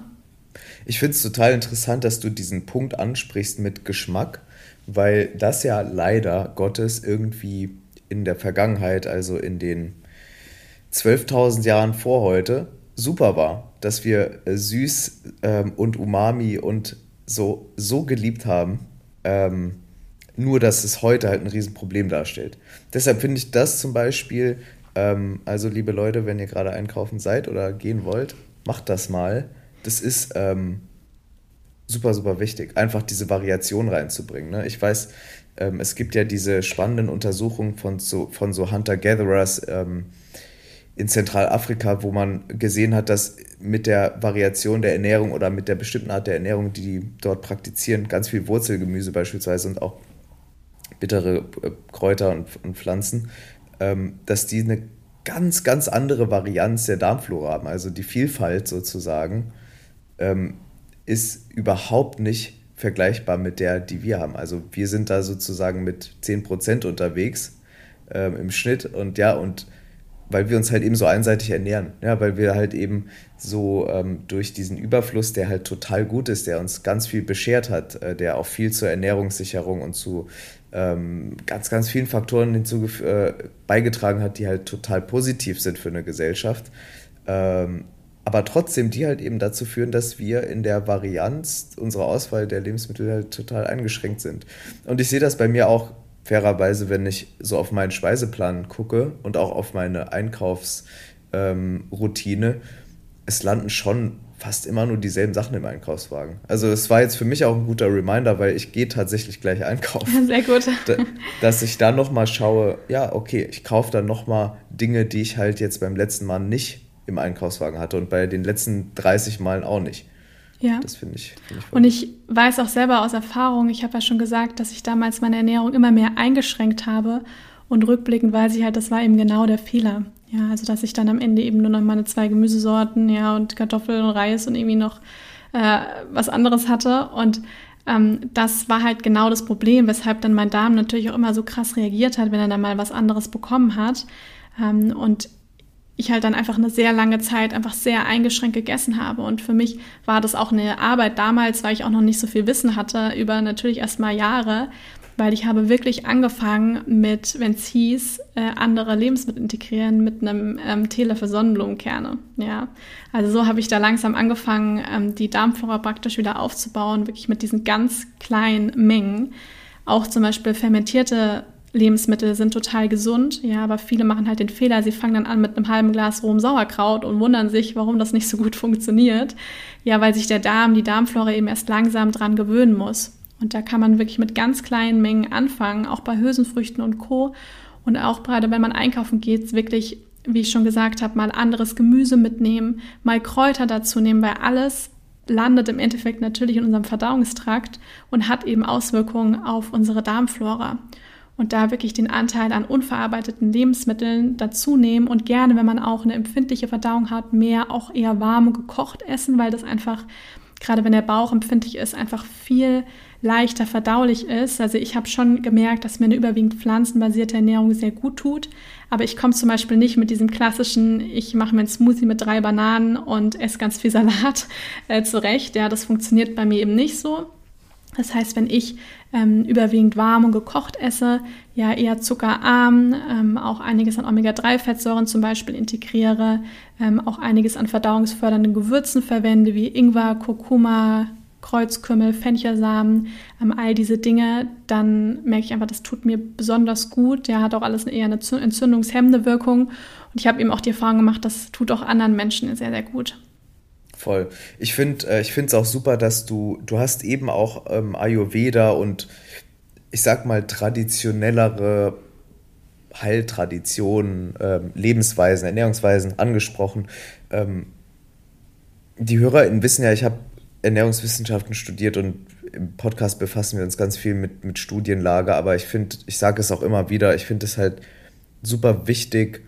Speaker 1: Ich finde es total interessant, dass du diesen Punkt ansprichst mit Geschmack, weil das ja leider Gottes irgendwie in der Vergangenheit, also in den 12.000 Jahren vor heute, super war, dass wir äh, süß ähm, und Umami und so, so geliebt haben. Ähm, nur, dass es heute halt ein Riesenproblem darstellt. Deshalb finde ich das zum Beispiel, ähm, also liebe Leute, wenn ihr gerade einkaufen seid oder gehen wollt, macht das mal. Das ist ähm, super, super wichtig, einfach diese Variation reinzubringen. Ne? Ich weiß, ähm, es gibt ja diese spannenden Untersuchungen von so, von so Hunter-Gatherers ähm, in Zentralafrika, wo man gesehen hat, dass mit der Variation der Ernährung oder mit der bestimmten Art der Ernährung, die die dort praktizieren, ganz viel Wurzelgemüse beispielsweise und auch bittere äh, Kräuter und, und Pflanzen, ähm, dass die eine ganz, ganz andere Varianz der Darmflora haben. Also die Vielfalt sozusagen ähm, ist überhaupt nicht vergleichbar mit der, die wir haben. Also wir sind da sozusagen mit 10% unterwegs ähm, im Schnitt und ja, und weil wir uns halt eben so einseitig ernähren, ja, weil wir halt eben so ähm, durch diesen Überfluss, der halt total gut ist, der uns ganz viel beschert hat, äh, der auch viel zur Ernährungssicherung und zu ähm, ganz, ganz vielen Faktoren hinzu äh, beigetragen hat, die halt total positiv sind für eine Gesellschaft. Ähm, aber trotzdem, die halt eben dazu führen, dass wir in der Varianz unserer Auswahl der Lebensmittel halt total eingeschränkt sind. Und ich sehe das bei mir auch fairerweise, wenn ich so auf meinen Speiseplan gucke und auch auf meine Einkaufsroutine. Ähm, es landen schon fast immer nur dieselben Sachen im Einkaufswagen. Also es war jetzt für mich auch ein guter Reminder, weil ich gehe tatsächlich gleich einkaufen.
Speaker 3: Sehr gut.
Speaker 1: dass ich da nochmal schaue, ja, okay, ich kaufe dann nochmal Dinge, die ich halt jetzt beim letzten Mal nicht im Einkaufswagen hatte und bei den letzten 30 Malen auch nicht.
Speaker 3: Ja.
Speaker 1: Das finde ich. Find ich
Speaker 3: und ich weiß auch selber aus Erfahrung, ich habe ja schon gesagt, dass ich damals meine Ernährung immer mehr eingeschränkt habe. Und rückblickend weiß ich halt, das war eben genau der Fehler. Ja, also dass ich dann am Ende eben nur noch meine zwei Gemüsesorten, ja, und Kartoffeln und Reis und irgendwie noch äh, was anderes hatte. Und ähm, das war halt genau das Problem, weshalb dann mein Darm natürlich auch immer so krass reagiert hat, wenn er dann mal was anderes bekommen hat. Ähm, und ich halt dann einfach eine sehr lange Zeit einfach sehr eingeschränkt gegessen habe. Und für mich war das auch eine Arbeit damals, weil ich auch noch nicht so viel Wissen hatte, über natürlich erst mal Jahre, weil ich habe wirklich angefangen mit, wenn es hieß, äh, andere Lebensmittel integrieren mit einem ähm, Teelöffel Sonnenblumenkerne. Ja, also so habe ich da langsam angefangen, ähm, die Darmflora praktisch wieder aufzubauen, wirklich mit diesen ganz kleinen Mengen. Auch zum Beispiel fermentierte Lebensmittel sind total gesund, ja, aber viele machen halt den Fehler, sie fangen dann an mit einem halben Glas rohem Sauerkraut und wundern sich, warum das nicht so gut funktioniert. Ja, weil sich der Darm, die Darmflora eben erst langsam dran gewöhnen muss. Und da kann man wirklich mit ganz kleinen Mengen anfangen, auch bei Hülsenfrüchten und Co. Und auch gerade wenn man einkaufen geht, wirklich, wie ich schon gesagt habe, mal anderes Gemüse mitnehmen, mal Kräuter dazu nehmen, weil alles landet im Endeffekt natürlich in unserem Verdauungstrakt und hat eben Auswirkungen auf unsere Darmflora und da wirklich den Anteil an unverarbeiteten Lebensmitteln dazu nehmen und gerne, wenn man auch eine empfindliche Verdauung hat, mehr auch eher warm gekocht essen, weil das einfach, gerade wenn der Bauch empfindlich ist, einfach viel leichter verdaulich ist. Also ich habe schon gemerkt, dass mir eine überwiegend pflanzenbasierte Ernährung sehr gut tut. Aber ich komme zum Beispiel nicht mit diesem klassischen, ich mache mir einen Smoothie mit drei Bananen und esse ganz viel Salat äh, zurecht. Ja, das funktioniert bei mir eben nicht so. Das heißt, wenn ich ähm, überwiegend warm und gekocht esse, ja eher zuckerarm, ähm, auch einiges an Omega-3-Fettsäuren zum Beispiel integriere, ähm, auch einiges an verdauungsfördernden Gewürzen verwende, wie Ingwer, Kurkuma, Kreuzkümmel, Fenchelsamen, ähm, all diese Dinge, dann merke ich einfach, das tut mir besonders gut. Der hat auch alles eher eine entzündungshemmende Wirkung. Und ich habe eben auch die Erfahrung gemacht, das tut auch anderen Menschen sehr, sehr gut.
Speaker 1: Voll. Ich finde äh, es auch super, dass du, du hast eben auch ähm, Ayurveda und ich sag mal traditionellere Heiltraditionen, ähm, Lebensweisen, Ernährungsweisen angesprochen. Ähm, die HörerInnen wissen ja, ich habe Ernährungswissenschaften studiert und im Podcast befassen wir uns ganz viel mit, mit Studienlage, aber ich finde, ich sage es auch immer wieder, ich finde es halt super wichtig,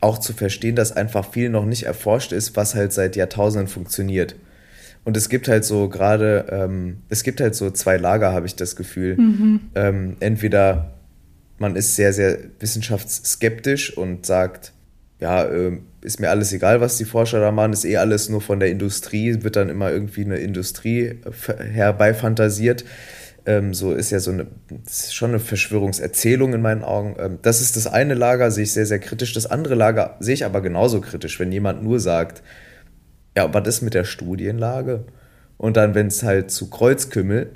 Speaker 1: auch zu verstehen, dass einfach viel noch nicht erforscht ist, was halt seit Jahrtausenden funktioniert. Und es gibt halt so gerade, ähm, es gibt halt so zwei Lager, habe ich das Gefühl. Mhm. Ähm, entweder man ist sehr, sehr wissenschaftsskeptisch und sagt, ja, äh, ist mir alles egal, was die Forscher da machen, ist eh alles nur von der Industrie, wird dann immer irgendwie eine Industrie herbeifantasiert. Ähm, so ist ja so eine, ist schon eine Verschwörungserzählung in meinen Augen. Ähm, das ist das eine Lager, sehe ich sehr, sehr kritisch. Das andere Lager sehe ich aber genauso kritisch, wenn jemand nur sagt, ja, was ist mit der Studienlage? Und dann, wenn es halt zu Kreuzkümmel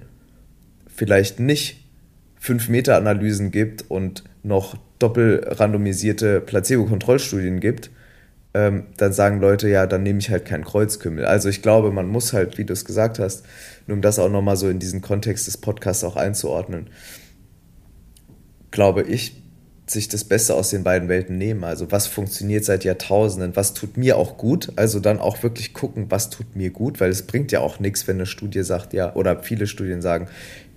Speaker 1: vielleicht nicht 5-Meter-Analysen gibt und noch doppelrandomisierte Placebo-Kontrollstudien gibt, ähm, dann sagen Leute, ja, dann nehme ich halt keinen Kreuzkümmel. Also ich glaube, man muss halt, wie du es gesagt hast, nur um das auch nochmal so in diesen Kontext des Podcasts auch einzuordnen, glaube ich, sich das Beste aus den beiden Welten nehmen. Also was funktioniert seit Jahrtausenden, was tut mir auch gut. Also dann auch wirklich gucken, was tut mir gut, weil es bringt ja auch nichts, wenn eine Studie sagt, ja, oder viele Studien sagen,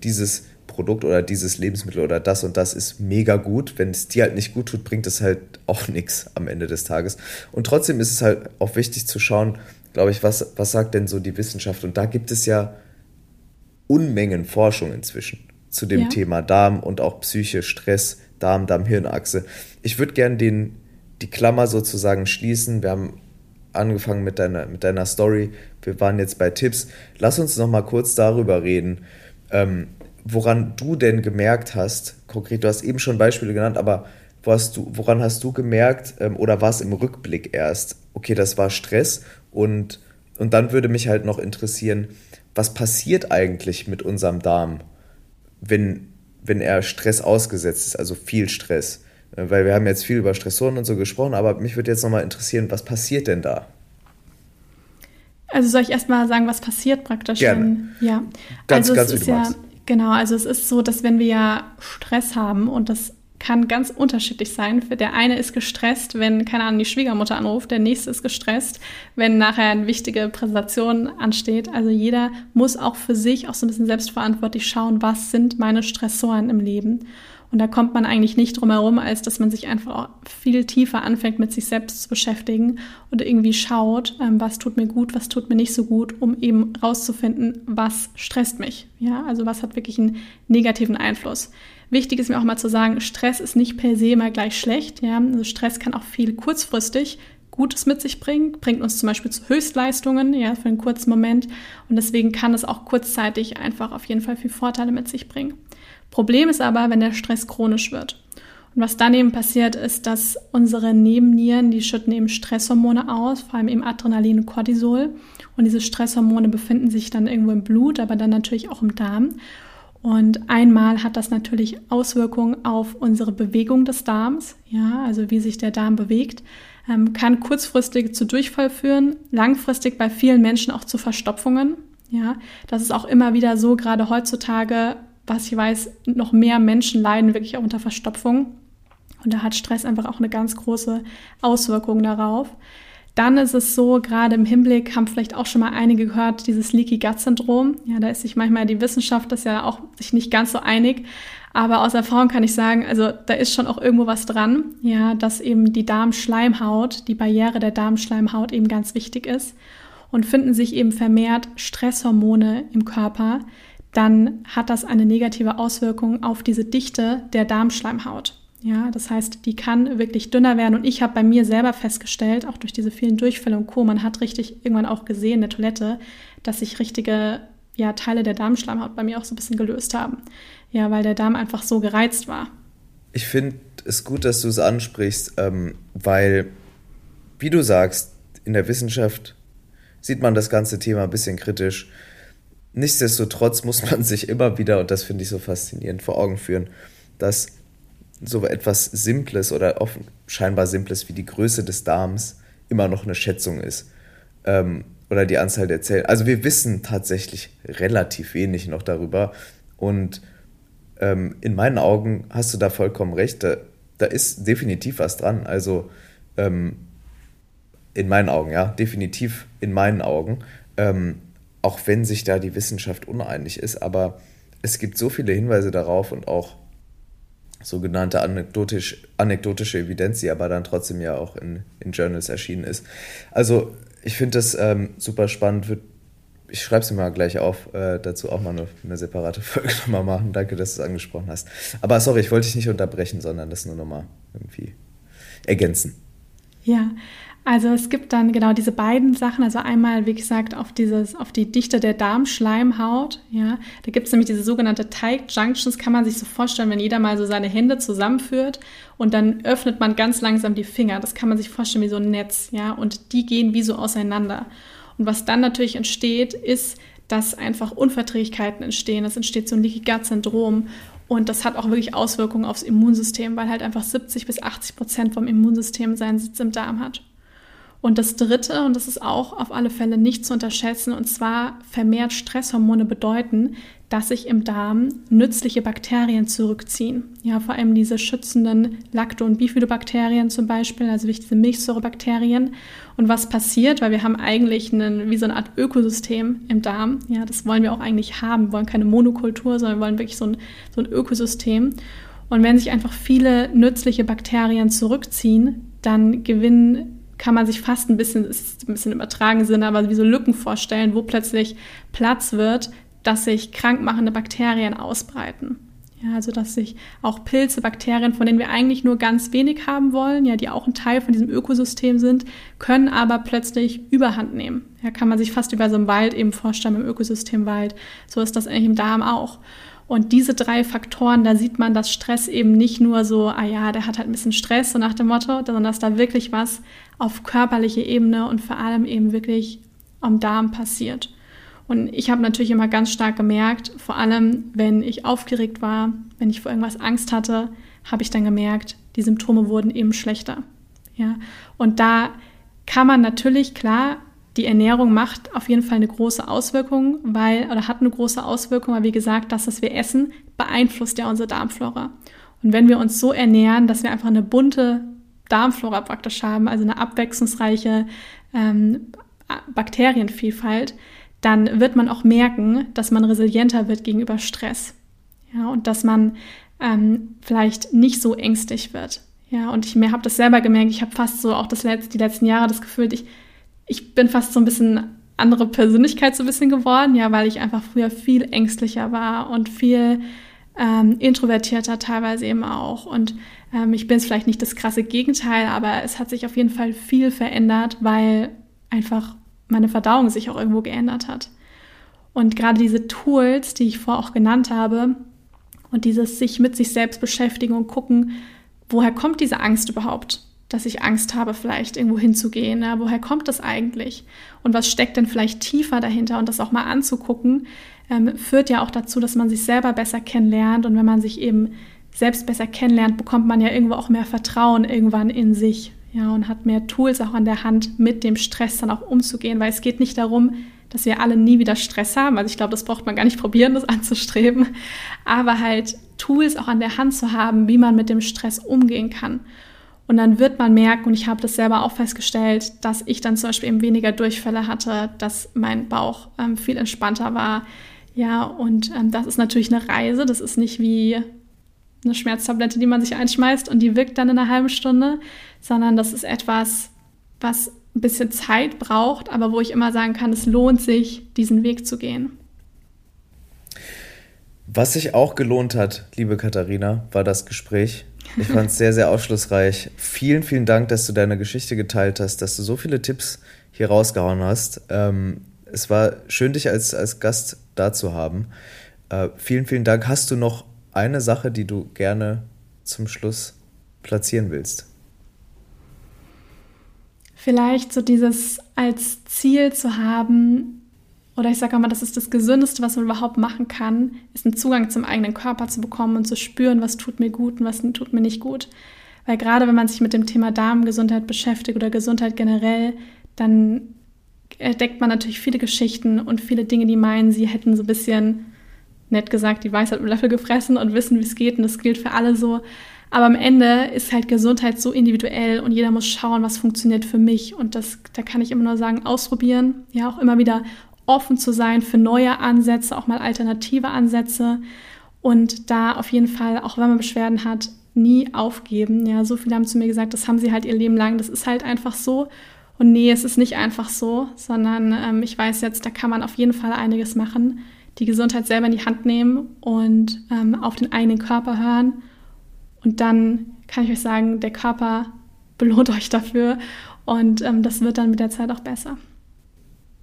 Speaker 1: dieses Produkt oder dieses Lebensmittel oder das und das ist mega gut. Wenn es dir halt nicht gut tut, bringt es halt auch nichts am Ende des Tages. Und trotzdem ist es halt auch wichtig zu schauen, glaube ich, was, was sagt denn so die Wissenschaft? Und da gibt es ja Unmengen Forschung inzwischen zu dem ja. Thema Darm und auch Psyche, Stress, Darm, Darm-Hirn-Achse. Ich würde gerne den, die Klammer sozusagen schließen. Wir haben angefangen mit deiner, mit deiner Story. Wir waren jetzt bei Tipps. Lass uns noch mal kurz darüber reden, ähm, woran du denn gemerkt hast, konkret, du hast eben schon Beispiele genannt, aber hast du, woran hast du gemerkt ähm, oder war es im Rückblick erst, okay, das war Stress und, und dann würde mich halt noch interessieren, was passiert eigentlich mit unserem Darm, wenn, wenn er Stress ausgesetzt ist, also viel Stress? Äh, weil wir haben jetzt viel über Stressoren und so gesprochen, aber mich würde jetzt nochmal interessieren, was passiert denn da?
Speaker 3: Also soll ich erstmal sagen, was passiert praktisch? Gerne. Wenn, ja, ganz, also ganz es ist ja, genau, also es ist so, dass wenn wir ja Stress haben und das kann ganz unterschiedlich sein. Der eine ist gestresst, wenn, keine Ahnung, die Schwiegermutter anruft, der nächste ist gestresst, wenn nachher eine wichtige Präsentation ansteht. Also jeder muss auch für sich auch so ein bisschen selbstverantwortlich schauen, was sind meine Stressoren im Leben. Und da kommt man eigentlich nicht drum herum, als dass man sich einfach auch viel tiefer anfängt, mit sich selbst zu beschäftigen und irgendwie schaut, ähm, was tut mir gut, was tut mir nicht so gut, um eben rauszufinden, was stresst mich. Ja, also was hat wirklich einen negativen Einfluss. Wichtig ist mir auch mal zu sagen, Stress ist nicht per se immer gleich schlecht. Ja? Also Stress kann auch viel kurzfristig Gutes mit sich bringen, bringt uns zum Beispiel zu Höchstleistungen, ja, für einen kurzen Moment. Und deswegen kann es auch kurzzeitig einfach auf jeden Fall viel Vorteile mit sich bringen. Problem ist aber, wenn der Stress chronisch wird. Und was dann eben passiert, ist, dass unsere Nebennieren, die schütten eben Stresshormone aus, vor allem eben Adrenalin und Cortisol. Und diese Stresshormone befinden sich dann irgendwo im Blut, aber dann natürlich auch im Darm. Und einmal hat das natürlich Auswirkungen auf unsere Bewegung des Darms, ja, also wie sich der Darm bewegt, ähm, kann kurzfristig zu Durchfall führen, langfristig bei vielen Menschen auch zu Verstopfungen, ja. Das ist auch immer wieder so, gerade heutzutage, was ich weiß, noch mehr Menschen leiden wirklich auch unter Verstopfung. Und da hat Stress einfach auch eine ganz große Auswirkung darauf. Dann ist es so, gerade im Hinblick haben vielleicht auch schon mal einige gehört, dieses Leaky Gut Syndrom. Ja, da ist sich manchmal die Wissenschaft das ja auch sich nicht ganz so einig. Aber aus Erfahrung kann ich sagen, also da ist schon auch irgendwo was dran, ja, dass eben die Darmschleimhaut, die Barriere der Darmschleimhaut eben ganz wichtig ist. Und finden sich eben vermehrt Stresshormone im Körper, dann hat das eine negative Auswirkung auf diese Dichte der Darmschleimhaut. Ja, das heißt, die kann wirklich dünner werden. Und ich habe bei mir selber festgestellt, auch durch diese vielen Durchfälle und Co., man hat richtig irgendwann auch gesehen in der Toilette, dass sich richtige ja, Teile der Darmschleimhaut bei mir auch so ein bisschen gelöst haben. Ja, weil der Darm einfach so gereizt war.
Speaker 1: Ich finde es gut, dass du es ansprichst, ähm, weil, wie du sagst, in der Wissenschaft sieht man das ganze Thema ein bisschen kritisch. Nichtsdestotrotz muss man sich immer wieder, und das finde ich so faszinierend, vor Augen führen, dass so etwas Simples oder offen, scheinbar Simples wie die Größe des Darms immer noch eine Schätzung ist. Ähm, oder die Anzahl der Zellen. Also wir wissen tatsächlich relativ wenig noch darüber. Und ähm, in meinen Augen hast du da vollkommen recht. Da, da ist definitiv was dran. Also ähm, in meinen Augen, ja, definitiv in meinen Augen. Ähm, auch wenn sich da die Wissenschaft uneinig ist. Aber es gibt so viele Hinweise darauf und auch sogenannte anekdotisch, anekdotische Evidenz, die aber dann trotzdem ja auch in, in Journals erschienen ist. Also ich finde das ähm, super spannend. Ich schreibe mir mal gleich auf, äh, dazu auch mal eine, eine separate Folge nochmal machen. Danke, dass du es angesprochen hast. Aber sorry, ich wollte dich nicht unterbrechen, sondern das nur nochmal irgendwie ergänzen.
Speaker 3: Ja, also es gibt dann genau diese beiden Sachen. Also einmal, wie gesagt, auf dieses, auf die Dichte der Darmschleimhaut. Ja, da gibt es nämlich diese sogenannte Teig Junctions. Kann man sich so vorstellen, wenn jeder mal so seine Hände zusammenführt und dann öffnet man ganz langsam die Finger. Das kann man sich vorstellen wie so ein Netz. Ja, und die gehen wie so auseinander. Und was dann natürlich entsteht, ist, dass einfach Unverträglichkeiten entstehen. Es entsteht so ein Leaky Gut Syndrom. Und das hat auch wirklich Auswirkungen aufs Immunsystem, weil halt einfach 70 bis 80 Prozent vom Immunsystem seinen Sitz im Darm hat. Und das Dritte, und das ist auch auf alle Fälle nicht zu unterschätzen, und zwar vermehrt Stresshormone bedeuten, dass sich im Darm nützliche Bakterien zurückziehen. Ja, vor allem diese schützenden Lacto- und Bifidobakterien zum Beispiel, also diese Milchsäurebakterien. Und was passiert, weil wir haben eigentlich einen, wie so eine Art Ökosystem im Darm. Ja, das wollen wir auch eigentlich haben. Wir wollen keine Monokultur, sondern wir wollen wirklich so ein, so ein Ökosystem. Und wenn sich einfach viele nützliche Bakterien zurückziehen, dann gewinnen kann man sich fast ein bisschen, ist ein bisschen übertragen Sinn, aber wie so Lücken vorstellen, wo plötzlich Platz wird dass sich krankmachende Bakterien ausbreiten. Ja, also dass sich auch Pilze, Bakterien, von denen wir eigentlich nur ganz wenig haben wollen, ja, die auch ein Teil von diesem Ökosystem sind, können aber plötzlich Überhand nehmen. Ja, kann man sich fast über so einen Wald eben vorstellen, im Ökosystem Wald. So ist das eigentlich im Darm auch. Und diese drei Faktoren, da sieht man, dass Stress eben nicht nur so, ah ja, der hat halt ein bisschen Stress, so nach dem Motto, sondern dass da wirklich was auf körperlicher Ebene und vor allem eben wirklich am Darm passiert. Und ich habe natürlich immer ganz stark gemerkt, vor allem wenn ich aufgeregt war, wenn ich vor irgendwas Angst hatte, habe ich dann gemerkt, die Symptome wurden eben schlechter. Ja, und da kann man natürlich klar, die Ernährung macht auf jeden Fall eine große Auswirkung, weil oder hat eine große Auswirkung, weil wie gesagt, das, was wir essen, beeinflusst ja unsere Darmflora. Und wenn wir uns so ernähren, dass wir einfach eine bunte Darmflora praktisch haben, also eine abwechslungsreiche ähm, Bakterienvielfalt, dann wird man auch merken, dass man resilienter wird gegenüber Stress. Ja, und dass man ähm, vielleicht nicht so ängstlich wird. Ja, und ich habe das selber gemerkt, ich habe fast so auch das letzte, die letzten Jahre das Gefühl, ich, ich bin fast so ein bisschen andere Persönlichkeit so ein bisschen geworden, ja, weil ich einfach früher viel ängstlicher war und viel ähm, introvertierter teilweise eben auch. Und ähm, ich bin es vielleicht nicht das krasse Gegenteil, aber es hat sich auf jeden Fall viel verändert, weil einfach meine Verdauung sich auch irgendwo geändert hat. Und gerade diese Tools, die ich vorher auch genannt habe, und dieses sich mit sich selbst beschäftigen und gucken, woher kommt diese Angst überhaupt, dass ich Angst habe, vielleicht irgendwo hinzugehen. Ja? Woher kommt das eigentlich? Und was steckt denn vielleicht tiefer dahinter? Und das auch mal anzugucken, ähm, führt ja auch dazu, dass man sich selber besser kennenlernt. Und wenn man sich eben selbst besser kennenlernt, bekommt man ja irgendwo auch mehr Vertrauen irgendwann in sich ja, und hat mehr Tools auch an der Hand, mit dem Stress dann auch umzugehen, weil es geht nicht darum, dass wir alle nie wieder Stress haben. Also ich glaube, das braucht man gar nicht probieren, das anzustreben, aber halt Tools auch an der Hand zu haben, wie man mit dem Stress umgehen kann. Und dann wird man merken, und ich habe das selber auch festgestellt, dass ich dann zum Beispiel eben weniger Durchfälle hatte, dass mein Bauch ähm, viel entspannter war. Ja, und ähm, das ist natürlich eine Reise. Das ist nicht wie eine Schmerztablette, die man sich einschmeißt und die wirkt dann in einer halben Stunde, sondern das ist etwas, was ein bisschen Zeit braucht, aber wo ich immer sagen kann, es lohnt sich, diesen Weg zu gehen.
Speaker 1: Was sich auch gelohnt hat, liebe Katharina, war das Gespräch. Ich fand es sehr, sehr aufschlussreich. Vielen, vielen Dank, dass du deine Geschichte geteilt hast, dass du so viele Tipps hier rausgehauen hast. Ähm, es war schön, dich als, als Gast da zu haben. Äh, vielen, vielen Dank. Hast du noch eine Sache, die du gerne zum Schluss platzieren willst?
Speaker 3: Vielleicht so dieses als Ziel zu haben, oder ich sage mal, das ist das Gesündeste, was man überhaupt machen kann, ist einen Zugang zum eigenen Körper zu bekommen und zu spüren, was tut mir gut und was tut mir nicht gut. Weil gerade wenn man sich mit dem Thema Darmgesundheit beschäftigt oder Gesundheit generell, dann entdeckt man natürlich viele Geschichten und viele Dinge, die meinen, sie hätten so ein bisschen nett gesagt, die Weisheit im Löffel gefressen und wissen, wie es geht und das gilt für alle so. Aber am Ende ist halt Gesundheit so individuell und jeder muss schauen, was funktioniert für mich. Und das, da kann ich immer nur sagen, ausprobieren. Ja, auch immer wieder offen zu sein für neue Ansätze, auch mal alternative Ansätze. Und da auf jeden Fall, auch wenn man Beschwerden hat, nie aufgeben. Ja, so viele haben zu mir gesagt, das haben sie halt ihr Leben lang. Das ist halt einfach so. Und nee, es ist nicht einfach so, sondern ähm, ich weiß jetzt, da kann man auf jeden Fall einiges machen die Gesundheit selber in die Hand nehmen und ähm, auf den eigenen Körper hören. Und dann kann ich euch sagen, der Körper belohnt euch dafür und ähm, das wird dann mit der Zeit auch besser.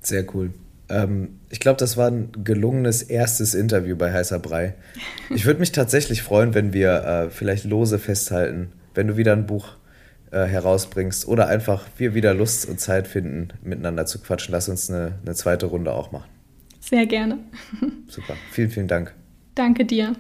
Speaker 1: Sehr cool. Ähm, ich glaube, das war ein gelungenes erstes Interview bei Heißer Brei. Ich würde mich tatsächlich freuen, wenn wir äh, vielleicht lose festhalten, wenn du wieder ein Buch äh, herausbringst oder einfach wir wieder Lust und Zeit finden, miteinander zu quatschen. Lass uns eine, eine zweite Runde auch machen.
Speaker 3: Sehr gerne.
Speaker 1: Super. Vielen, vielen Dank.
Speaker 3: Danke dir.